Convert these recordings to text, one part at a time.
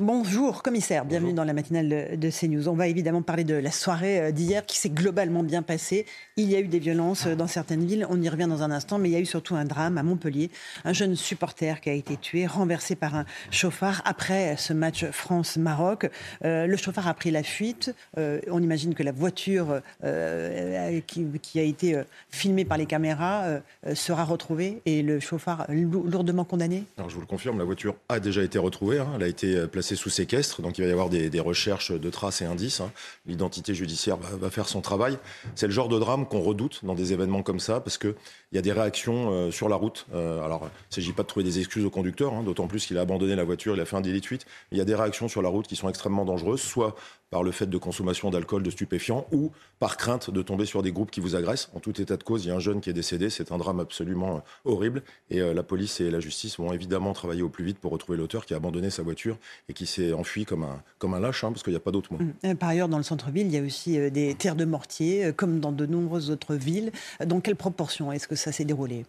Bonjour commissaire, bienvenue dans la matinale de CNews. On va évidemment parler de la soirée euh, d'hier qui s'est globalement bien passée. Il y a eu des violences euh, dans certaines villes, on y revient dans un instant, mais il y a eu surtout un drame à Montpellier. Un jeune supporter qui a été tué, renversé par un chauffard après ce match France-Maroc. Euh, le chauffard a pris la fuite. on imagine que la voiture qui, a été filmée par les caméras sera retrouvée et le chauffard lourdement condamné Alors je vous le confirme, la voiture a déjà été retrouvée. Hein. Elle a été placée c'est sous séquestre, donc il va y avoir des, recherches de traces et indices. Hein. L'identité judiciaire va, faire son travail. C'est le genre de drame qu'on redoute dans des événements comme ça, parce qu'il y a des réactions euh, sur la route. Euh, alors, il ne s'agit pas de trouver des excuses au conducteur, hein, d'autant plus qu'il a abandonné la voiture, il a fait un délit de fuite. Il y a des réactions sur la route qui sont extrêmement dangereuses, soit par le fait de consommation d'alcool, de stupéfiants, ou par crainte de tomber sur des groupes qui vous agressent. En tout état de cause, il y a un jeune qui est décédé, c'est un drame absolument euh, horrible, et la police et la justice vont évidemment travailler au plus vite pour retrouver l'auteur qui a abandonné sa voiture et qui s'est enfui comme un, comme un lâche, hein, parce qu'il n'y a pas d'autre mot. Mmh. Par ailleurs, dans le centre-ville, il y a aussi euh, des terres de mortier, euh, comme dans de nombreuses autres villes. Dans quelle proportion est-ce que ça s'est déroulé?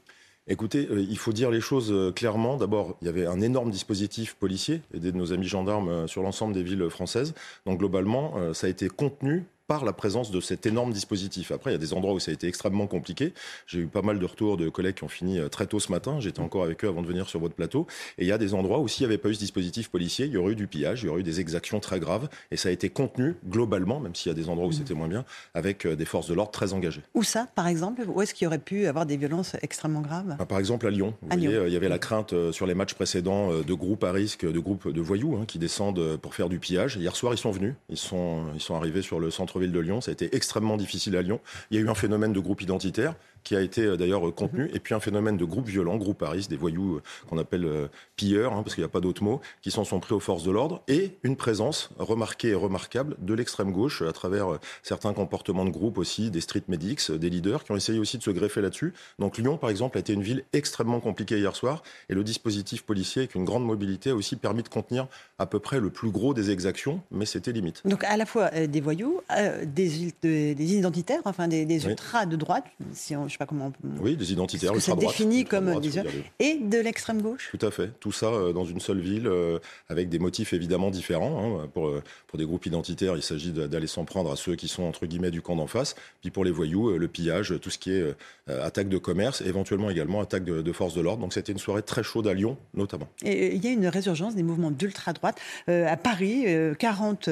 Écoutez, euh, il faut dire les choses clairement. D'abord, il y avait un énorme dispositif policier, aidé de nos amis gendarmes sur l'ensemble des villes françaises. Donc globalement, ça a été contenu par la présence de cet énorme dispositif. Après, il y a des endroits où ça a été extrêmement compliqué. J'ai eu pas mal de retours de collègues qui ont fini euh, très tôt ce matin. J'étais encore avec eux avant de venir sur votre plateau. Et il y a des endroits où s'il n'y avait pas eu ce dispositif policier, il y aurait eu du pillage, il y aurait eu des exactions très graves. Et ça a été contenu globalement, même s'il y a des endroits où mmh. c'était moins bien, avec euh, des forces de l'ordre très engagées. Où ça, par exemple? Où est-ce qu'il y aurait pu avoir des violences extrêmement graves? Bah, Par exemple, à Lyon. Vous voyez, il y avait la crainte euh, sur les matchs précédents de groupes à risque, de groupes de voyous hein, qui descendent pour faire du pillage. Hier soir, ils sont venus. Ils sont, ils sont arrivés sur le centre-ville de Lyon. Ça a été extrêmement difficile à Lyon. Il y a eu un phénomène de groupe identitaire qui a été euh, d'ailleurs euh, contenu, mhm. et puis un phénomène de groupe violent, groupe Paris, des voyous euh, qu'on appelle pilleurs, hein, parce qu'il n'y a pas d'autre mot, qui s'en sont pris aux forces de l'ordre, et une présence remarquée et remarquable de l'extrême gauche à travers certains comportements de groupe aussi, des street medics, des leaders qui ont essayé aussi de se greffer là-dessus. Donc Lyon, par exemple, a été une ville extrêmement compliquée hier soir, et le dispositif policier avec une grande mobilité a aussi permis de contenir à peu près le plus gros des exactions, mais c'était limite. Donc à la fois des voyous, des, des, identitaires, enfin des, ultras de droite, si on, je sais pas comment. Oui, des identitaires ultra droite. défini comme des et de l'extrême gauche? Tout à fait. Tout ça euh, dans une seule ville, euh, avec des motifs évidemment différents. Hein. Pour, euh, pour des groupes identitaires, il s'agit d'aller s'en prendre à ceux qui sont entre guillemets du camp d'en face. Puis pour les voyous, le pillage, tout ce qui est attaque de commerce, éventuellement également attaque de, de forces de l'ordre. Donc c'était une soirée très chaude à Lyon, notamment. Et il y a une résurgence des mouvements d'ultra droite à Paris. 40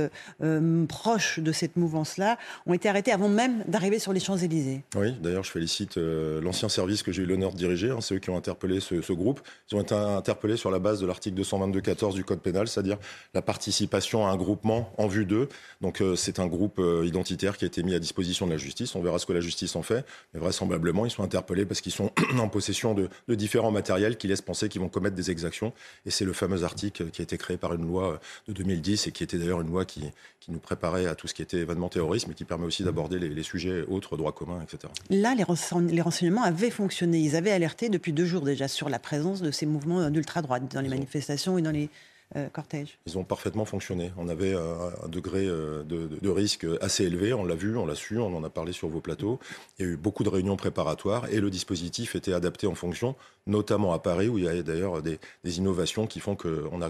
proches de cette mouvance-là ont été arrêtés avant même d'arriver sur les Champs Élysées. Oui, d'ailleurs, je félicite euh, l'ancien service que j'ai eu l'honneur de diriger. Hein, c'est eux qui ont interpellé ce, groupe. Ils ont été interpellés sur la base de l'article 222-14 du Code pénal, c'est-à-dire la participation à un groupement en vue d'eux. Donc euh, c'est un groupe euh, identitaire qui a été mis à disposition de la justice. On verra ce que la justice en fait. Mais vraisemblablement, ils sont interpellés parce qu'ils sont en possession de, différents matériels qui laissent penser qu'ils vont commettre des exactions. Et c'est le fameux article qui a été créé par une loi de 2010 et qui était d'ailleurs une loi qui, nous préparait à tout ce qui était événement terrorisme et qui permet aussi d'aborder les, sujets autres, droits communs, etc. Là, les les renseignements avaient fonctionné. Ils avaient alerté depuis deux jours déjà sur la présence de ces mouvements d'ultra-droite dans les manifestations et dans les euh, cortèges. Ils ont parfaitement fonctionné. On avait un, degré euh, de, risque assez élevé. On l'a vu, on l'a su, on en a parlé sur vos plateaux. Il y a eu beaucoup de réunions préparatoires et le dispositif était adapté en fonction, notamment à Paris où il y a d'ailleurs des, des innovations qui font qu'on a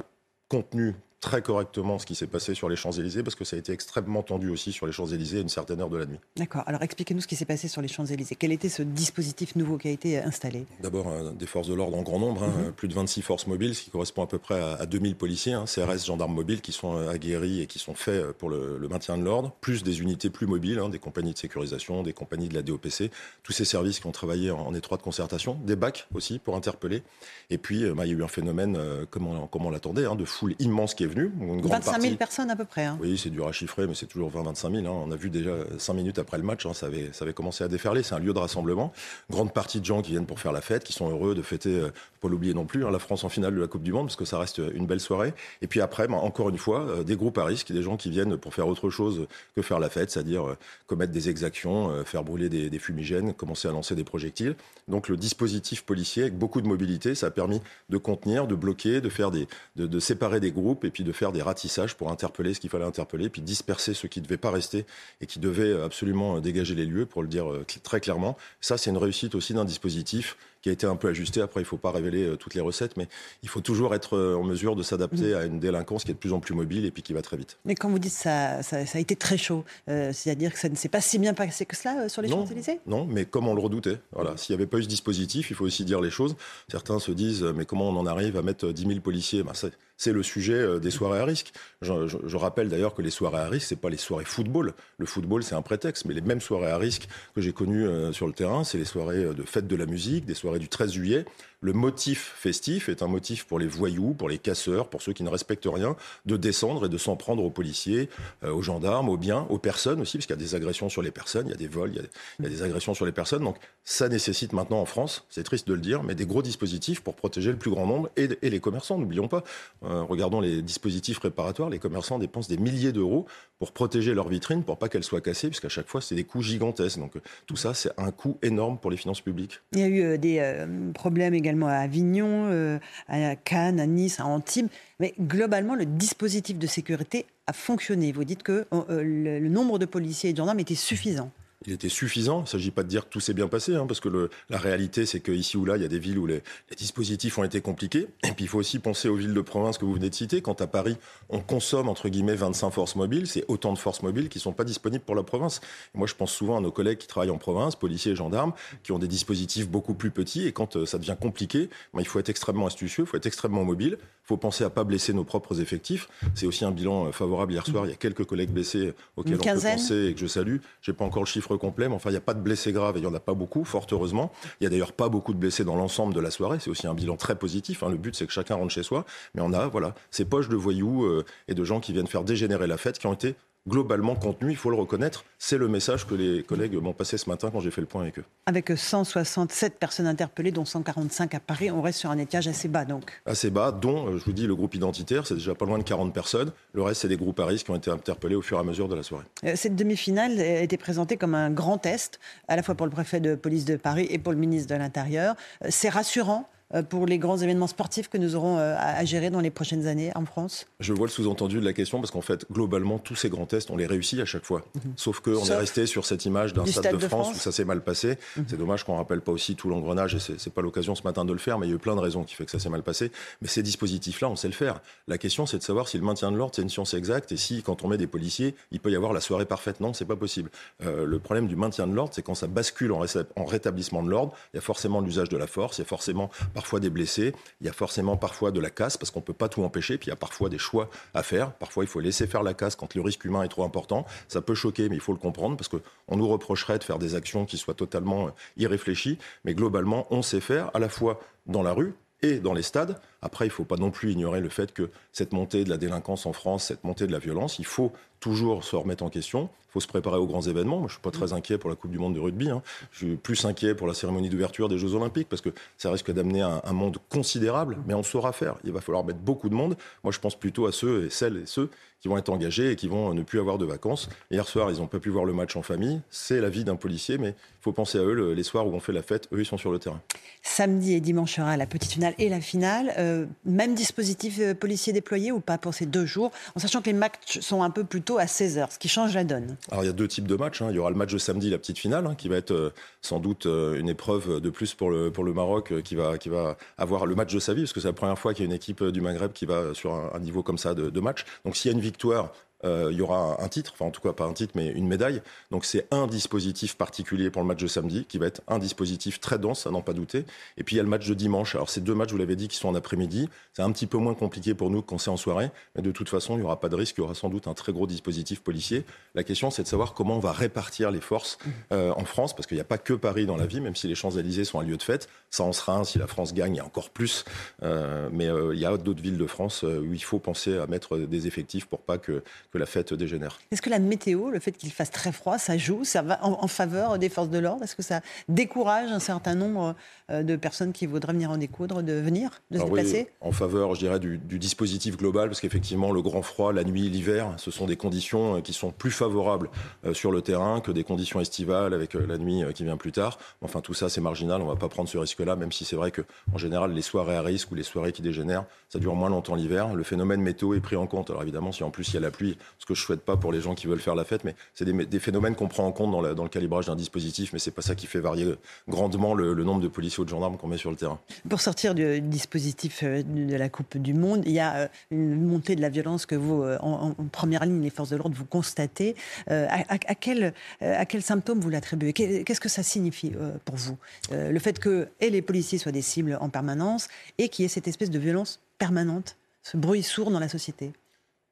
contenu très correctement ce qui s'est passé sur les Champs-Élysées, parce que ça a été extrêmement tendu aussi sur les Champs-Élysées à une certaine heure de la nuit. D'accord. Alors expliquez-nous ce qui s'est passé sur les Champs-Élysées. Quel était ce dispositif nouveau qui a été installé? D'abord, euh, des forces de l'ordre en grand nombre, hein, mhm. plus de 26 forces mobiles, ce qui correspond à peu près à, 2000 policiers, hein, CRS, gendarmes mobiles, qui sont euh, aguerris et qui sont faits euh, pour le, maintien de l'ordre, plus des unités plus mobiles, hein, des compagnies de sécurisation, des compagnies de la DOPC, tous ces services qui ont travaillé en, étroite concertation, des bacs aussi pour interpeller. Et puis, bah, il y a eu un phénomène, comme on, l'attendait, de foule immense qui est Une grande 25 000 personnes à peu près. Hein. Oui, c'est dur à chiffrer, mais c'est toujours 20-25 000. Hein. On a vu déjà 5 minutes après le match, hein, ça, avait, ça avait commencé à déferler. C'est un lieu de rassemblement. Grande partie de gens qui viennent pour faire la fête, qui sont heureux de fêter, euh, pas l'oublier non plus, la France en finale de la Coupe du Monde, parce que ça reste une belle soirée. Et puis après, bah, encore une fois, euh, des groupes à risque, des gens qui viennent pour faire autre chose que faire la fête, c'est-à-dire euh, commettre des exactions, faire brûler des, des, fumigènes, commencer à lancer des projectiles. Donc le dispositif policier, avec beaucoup de mobilité, ça a permis de contenir, de bloquer, de faire des, de, de séparer des groupes et puis de faire des ratissages pour interpeller ce qu'il fallait interpeller, puis disperser ceux qui ne devaient pas rester et qui devaient absolument dégager les lieux, pour le dire euh, très clairement. Ça, c'est une réussite aussi d'un dispositif qui a été un peu ajusté. Après, il ne faut pas révéler toutes les recettes, mais il faut toujours être en mesure de s'adapter mmh. à une délinquance qui est de plus en plus mobile et puis qui va très vite. Mais quand vous dites ça, ça, ça a été très chaud, c'est-à-dire que ça ne s'est pas si bien passé que cela sur les Champs-Élysées? Non, mais comme on le redoutait. Voilà. S'il n'y avait pas eu ce dispositif, il faut aussi dire les choses. Certains se disent, mais comment on en arrive à mettre 10 000 policiers? Ben, c'est le sujet euh, des soirées à risque. Je, rappelle d'ailleurs que les soirées à risque, c'est pas les soirées football. Le football, c'est un prétexte, mais les mêmes soirées à risque que j'ai connues euh, sur le terrain, c'est les soirées euh, de fête de la musique, des soirées du 13 juillet. Le motif festif est un motif pour les voyous, pour les casseurs, pour ceux qui ne respectent rien, de descendre et de s'en prendre aux policiers, aux gendarmes, aux biens, aux personnes aussi, parce qu'il y a des agressions sur les personnes, il y a des vols, il y a des, agressions sur les personnes. Donc ça nécessite maintenant en France, c'est triste de le dire, mais des gros dispositifs pour protéger le plus grand nombre et, les commerçants, n'oublions pas. Euh, regardons les dispositifs réparatoires. Les commerçants dépensent des milliers d'euros pour protéger leurs vitrines, pour pas qu'elles soient cassées, puisqu'à chaque fois, c'est des coûts gigantesques. Donc tout ça, c'est un coût énorme pour les finances publiques. Il y a eu euh, des euh, problèmes également à Avignon, à Cannes, à Nice, à Antibes. Mais globalement, le dispositif de sécurité a fonctionné. Vous dites que le nombre de policiers et de gendarmes était suffisant il était suffisant. Il ne s'agit pas de dire que tout s'est bien passé, hein, parce que la réalité, c'est qu'ici ou là, il y a des villes où les, dispositifs ont été compliqués. Et puis, il faut aussi penser aux villes de province que vous venez de citer. Quand à Paris, on consomme, entre guillemets, 25 forces mobiles, c'est autant de forces mobiles qui ne sont pas disponibles pour la province. Moi, je pense souvent à nos collègues qui travaillent en province, policiers et gendarmes, qui ont des dispositifs beaucoup plus petits. Et quand euh, ça devient compliqué, ben, il faut être extrêmement astucieux, il faut être extrêmement mobile. Il faut penser à pas blesser nos propres effectifs. C'est aussi un bilan euh, favorable hier soir. Il y a quelques collègues blessés auxquels on peut penser et que je salue. J'ai pas encore le chiffre complet, mais enfin, il y a pas de blessés graves et il n'y en a pas beaucoup, fort heureusement. Il y a d'ailleurs pas beaucoup de blessés dans l'ensemble de la soirée. C'est aussi un bilan très positif. Hein. Le but, c'est que chacun rentre chez soi. Mais on a voilà, ces poches de voyous euh, et de gens qui viennent faire dégénérer la fête qui ont été globalement contenu, il faut le reconnaître. C'est le message que les collègues m'ont passé ce matin quand j'ai fait le point avec eux. Avec 167 personnes interpellées, dont 145 à Paris, on reste sur un étage assez bas donc. Assez bas, dont, euh, je vous dis, le groupe identitaire, c'est déjà pas loin de 40 personnes. Le reste, c'est des groupes à risque qui ont été interpellés au fur et à mesure de la soirée. Euh, cette demi-finale a été présentée comme un grand test, à la fois pour le préfet de police de Paris et pour le ministre de l'Intérieur. Euh, c'est rassurant pour les grands événements sportifs que nous aurons euh, à gérer dans les prochaines années en France Je vois le sous-entendu de la question parce qu'en fait, globalement, tous ces grands tests, on les réussit à chaque fois. Mhm. Sauf qu'on est resté sur cette image d'un stade, de, France, où ça s'est mal passé. Mhm. C'est dommage qu'on ne rappelle pas aussi tout l'engrenage et c'est pas l'occasion ce matin de le faire, mais il y a eu plein de raisons qui fait que ça s'est mal passé. Mais ces dispositifs-là, on sait le faire. La question, c'est de savoir si le maintien de l'ordre, c'est une science exacte et si, quand on met des policiers, il peut y avoir la soirée parfaite. Non, c'est pas possible. Euh, le problème du maintien de l'ordre, c'est quand ça bascule en, en rétablissement de l'ordre, il y a forcément l'usage de la force, il y a forcément parfois des blessés, il y a forcément parfois de la casse parce qu'on ne peut pas tout empêcher. Puis il y a parfois des choix à faire. Parfois, il faut laisser faire la casse quand le risque humain est trop important. Ça peut choquer, mais il faut le comprendre parce qu'on nous reprocherait de faire des actions qui soient totalement euh, irréfléchies. Mais globalement, on sait faire à la fois dans la rue, et dans les stades. Après, il ne faut pas non plus ignorer le fait que cette montée de la délinquance en France, cette montée de la violence, il faut toujours se remettre en question. Il faut se préparer aux grands événements. Moi, je ne suis pas très inquiet pour la Coupe du Monde de rugby. Hein. Je suis plus inquiet pour la cérémonie d'ouverture des Jeux Olympiques parce que ça risque d'amener un, monde considérable. Mais on saura faire. Il va falloir mettre beaucoup de monde. Moi, je pense plutôt à ceux et celles et ceux qui vont être engagés et qui vont ne plus avoir de vacances. Hier soir, ils n'ont pas pu voir le match en famille. C'est la vie d'un policier, mais il faut penser à eux. Les soirs où on fait la fête, eux, ils sont sur le terrain. Samedi et dimanche sera la petite finale et la finale. Euh, même dispositif euh, policier déployé ou pas pour ces deux jours, en sachant que les matchs sont un peu plus tôt à 16h, ce qui change la donne. Alors il y a deux types de matchs. Hein. Il y aura le match de samedi, la petite finale, hein, qui va être euh, sans doute une épreuve de plus pour le, pour le Maroc, qui, va, qui va avoir le match de sa vie, parce que c'est la première fois qu'il y a une équipe du Maghreb qui va sur un, niveau comme ça de, de match. Donc s'il y a une victoire, euh, il y aura un titre, enfin en tout cas pas un titre, mais une médaille. Donc c'est un dispositif particulier pour le match de samedi, qui va être un dispositif très dense, à n'en pas douter. Et puis il y a le match de dimanche. Alors ces deux matchs, vous l'avez dit, qui sont en après-midi. C'est un petit peu moins compliqué pour nous quand c'est en soirée, mais de toute façon, il n'y aura pas de risque. Il y aura sans doute un très gros dispositif policier. La question, c'est de savoir comment on va répartir les forces euh, en France, parce qu'il n'y a pas que Paris dans la vie, même si les Champs-Élysées sont un lieu de fête. Ça en sera un si la France gagne, il y a encore plus. Euh, mais il y a d'autres villes de France où il faut penser à mettre des effectifs pour pas que que la fête dégénère. Est-ce que la météo, le fait qu'il fasse très froid, ça joue, ça va en, faveur des forces de l'ordre? Est-ce que ça décourage un certain nombre euh, de personnes qui voudraient venir en découdre de venir, de se déplacer? En faveur, je dirais, du, dispositif global, parce qu'effectivement, le grand froid, la nuit, l'hiver, ce sont des conditions euh, qui sont plus favorables euh, sur le terrain que des conditions estivales avec la nuit qui vient plus tard. Enfin, tout ça, c'est marginal. On ne va pas prendre ce risque-là, même si c'est vrai que, en général, les soirées à risque ou les soirées qui dégénèrent, ça dure moins longtemps l'hiver. Le phénomène météo est pris en compte. Alors évidemment, si en plus il y a la pluie, Ce que je souhaite pas pour les gens qui veulent faire la fête, mais c'est des, phénomènes qu'on prend en compte dans, le calibrage d'un dispositif, mais c'est pas ça qui fait varier grandement le, nombre de policiers ou de gendarmes qu'on met sur le terrain. Pour sortir du dispositif euh, de la Coupe du Monde, il y a euh, une montée de la violence que vous, en, première ligne, les forces de l'ordre, vous constatez. À, quel, à quel symptôme vous l'attribuez? Qu'est-ce que ça signifie pour vous Le fait que et les policiers soient des cibles en permanence et qu'il y ait cette espèce de violence permanente, ce bruit sourd dans la société?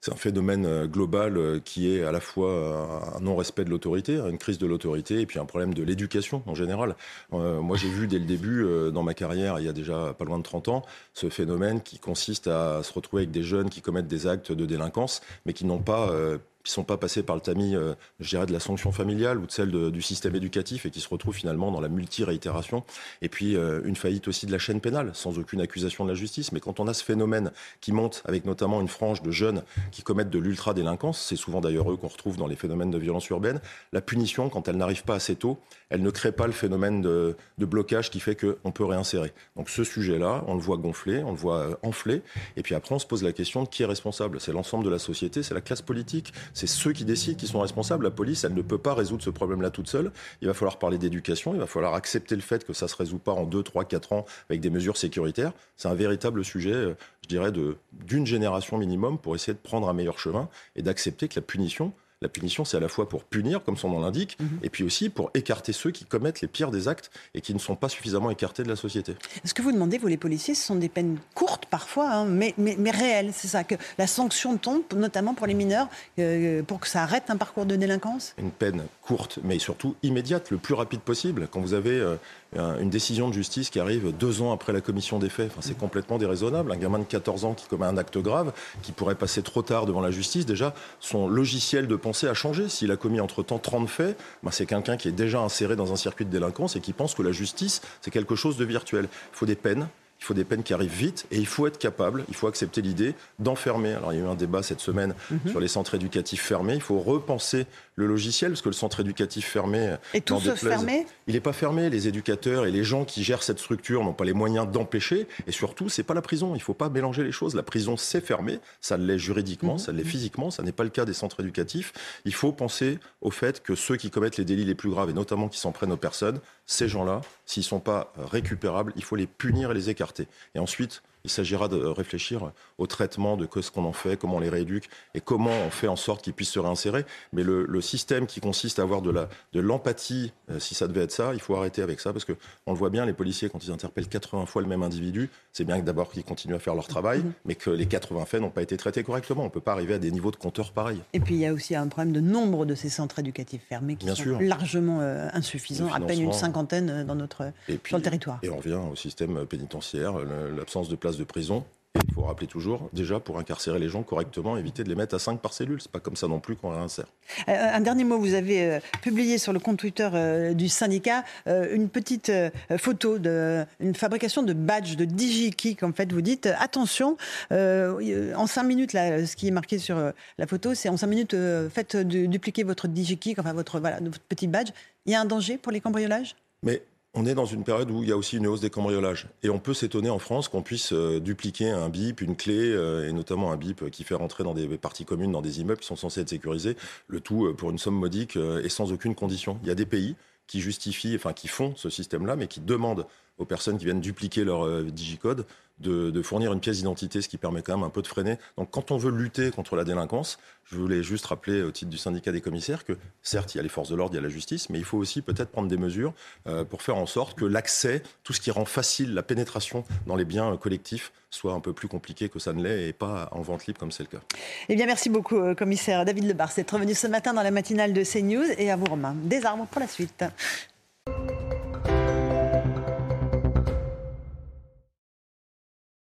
C'est un phénomène euh, global euh, qui est à la fois euh, un non-respect de l'autorité, une crise de l'autorité, et puis un problème de l'éducation en général. moi, j'ai vu dès le début, dans ma carrière, il y a déjà pas loin de 30 ans, ce phénomène qui consiste à se retrouver avec des jeunes qui commettent des actes de délinquance, mais qui n'ont pas qui sont pas passés par le tamis, euh, je dirais, de la sanction familiale ou de celle du système éducatif et qui se retrouvent finalement dans la multi-réitération. Et puis euh, une faillite aussi de la chaîne pénale, sans aucune accusation de la justice. Mais quand on a ce phénomène qui monte avec notamment une frange de jeunes qui commettent de l'ultra-délinquance, c'est souvent d'ailleurs eux qu'on retrouve dans les phénomènes de violence urbaine, la punition, quand elle n'arrive pas assez tôt, elle ne crée pas le phénomène de, de blocage qui fait qu'on peut réinsérer. Donc ce sujet-là, on le voit gonfler, on le voit euh, enfler. Et puis après, on se pose la question de qui est responsable? C'est l'ensemble de la société, c'est la classe politique, c'est ceux qui décident, qui sont responsables. La police, elle ne peut pas résoudre ce problème-là toute seule. Il va falloir parler d'éducation, il va falloir accepter le fait que ça ne se résout pas en 2, 3, 4 ans avec des mesures sécuritaires. C'est un véritable sujet, euh, je dirais, d'une génération minimum pour essayer de prendre un meilleur chemin et d'accepter que la punition, la punition, c'est à la fois pour punir, comme son nom l'indique, mhm. et puis aussi pour écarter ceux qui commettent les pires des actes et qui ne sont pas suffisamment écartés de la société. Ce que vous demandez, vous les policiers, ce sont des peines courtes parfois, hein, mais, mais, mais, réelles. C'est ça, que la sanction tombe, notamment pour les mineurs, euh, pour que ça arrête un parcours de délinquance? Une peine courte, mais surtout immédiate, le plus rapide possible. Quand vous avez euh, une décision de justice qui arrive deux ans après la commission des faits. Enfin, c'est complètement déraisonnable. Un gamin de 14 ans qui commet un acte grave, qui pourrait passer trop tard devant la justice, déjà, son logiciel de pensée a changé. S'il a commis entre-temps 30 faits, ben, c'est quelqu'un qui est déjà inséré dans un circuit de délinquance et qui pense que la justice, c'est quelque chose de virtuel. Il faut des peines, il faut des peines qui arrivent vite et il faut être capable, il faut accepter l'idée d'enfermer. Alors il y a eu un débat cette semaine mhm. sur les centres éducatifs fermés. Il faut repenser le logiciel, parce que le centre éducatif fermé... Et tout se fermé Il n'est pas fermé. Les éducateurs et les gens qui gèrent cette structure n'ont pas les moyens d'empêcher. Et surtout, c'est pas la prison. Il ne faut pas mélanger les choses. La prison, c'est fermé. Ça l'est juridiquement, mhm. ça l'est physiquement. Ça n'est pas le cas des centres éducatifs. Il faut penser au fait que ceux qui commettent les délits les plus graves, et notamment qui s'en prennent aux personnes, ces gens-là, s'ils ne sont pas récupérables, il faut les punir et les écarter. Et ensuite, il s'agira de réfléchir au traitement de ce qu'on en fait, comment on les rééduque et comment on fait en sorte qu'ils puissent se réinsérer. Mais le, système qui consiste à avoir de l'empathie, de euh, si ça devait être ça, il faut arrêter avec ça parce qu'on le voit bien, les policiers, quand ils interpellent 80 fois le même individu, c'est bien que d'abord qu'ils continuent à faire leur travail, mhm. mais que les 80 faits n'ont pas été traités correctement. On ne peut pas arriver à des niveaux de compteurs pareils. Et puis il y a aussi un problème de nombre de ces centres éducatifs fermés qui sont largement euh, insuffisants, à peine une cinquantaine euh, dans notre, sur le territoire. Et on revient au système pénitentiaire, l'absence de place de prison. Et il faut rappeler toujours, déjà, pour incarcérer les gens correctement, éviter de les mettre à 5 par cellule. C'est pas comme ça non plus qu'on réinsère. Euh, un dernier mot, vous avez euh, publié sur le compte Twitter euh, du syndicat une petite photo d'une fabrication de badges, de DigiKick. En fait, vous dites, attention, en 5 minutes, là, ce qui est marqué sur la photo, c'est en 5 minutes, faites dupliquer votre DigiKick, enfin votre, voilà, votre petit badge. Il y a un danger pour les cambriolages? Mais on est dans une période où il y a aussi une hausse des cambriolages. Et on peut s'étonner en France qu'on puisse euh, dupliquer un bip, une clé, euh, et notamment un bip qui fait rentrer dans des parties communes, dans des immeubles qui sont censés être sécurisés, le tout euh, pour une somme modique et sans aucune condition. Il y a des pays qui justifient, enfin qui font ce système-là, mais qui demandent aux personnes qui viennent dupliquer leur digicode de, fournir une pièce d'identité, ce qui permet quand même un peu de freiner. Donc quand on veut lutter contre la délinquance, je voulais juste rappeler au titre du syndicat des commissaires que certes, il y a les forces de l'ordre, il y a la justice, mais il faut aussi peut-être prendre des mesures euh, pour faire en sorte que l'accès, tout ce qui rend facile la pénétration dans les biens collectifs, soit un peu plus compliqué que ça ne l'est et pas en vente libre comme c'est le cas. Eh bien, merci beaucoup, euh, commissaire David Lebar, d'être revenu ce matin dans la matinale de CNews et à vous, Romain. Des armes pour la suite.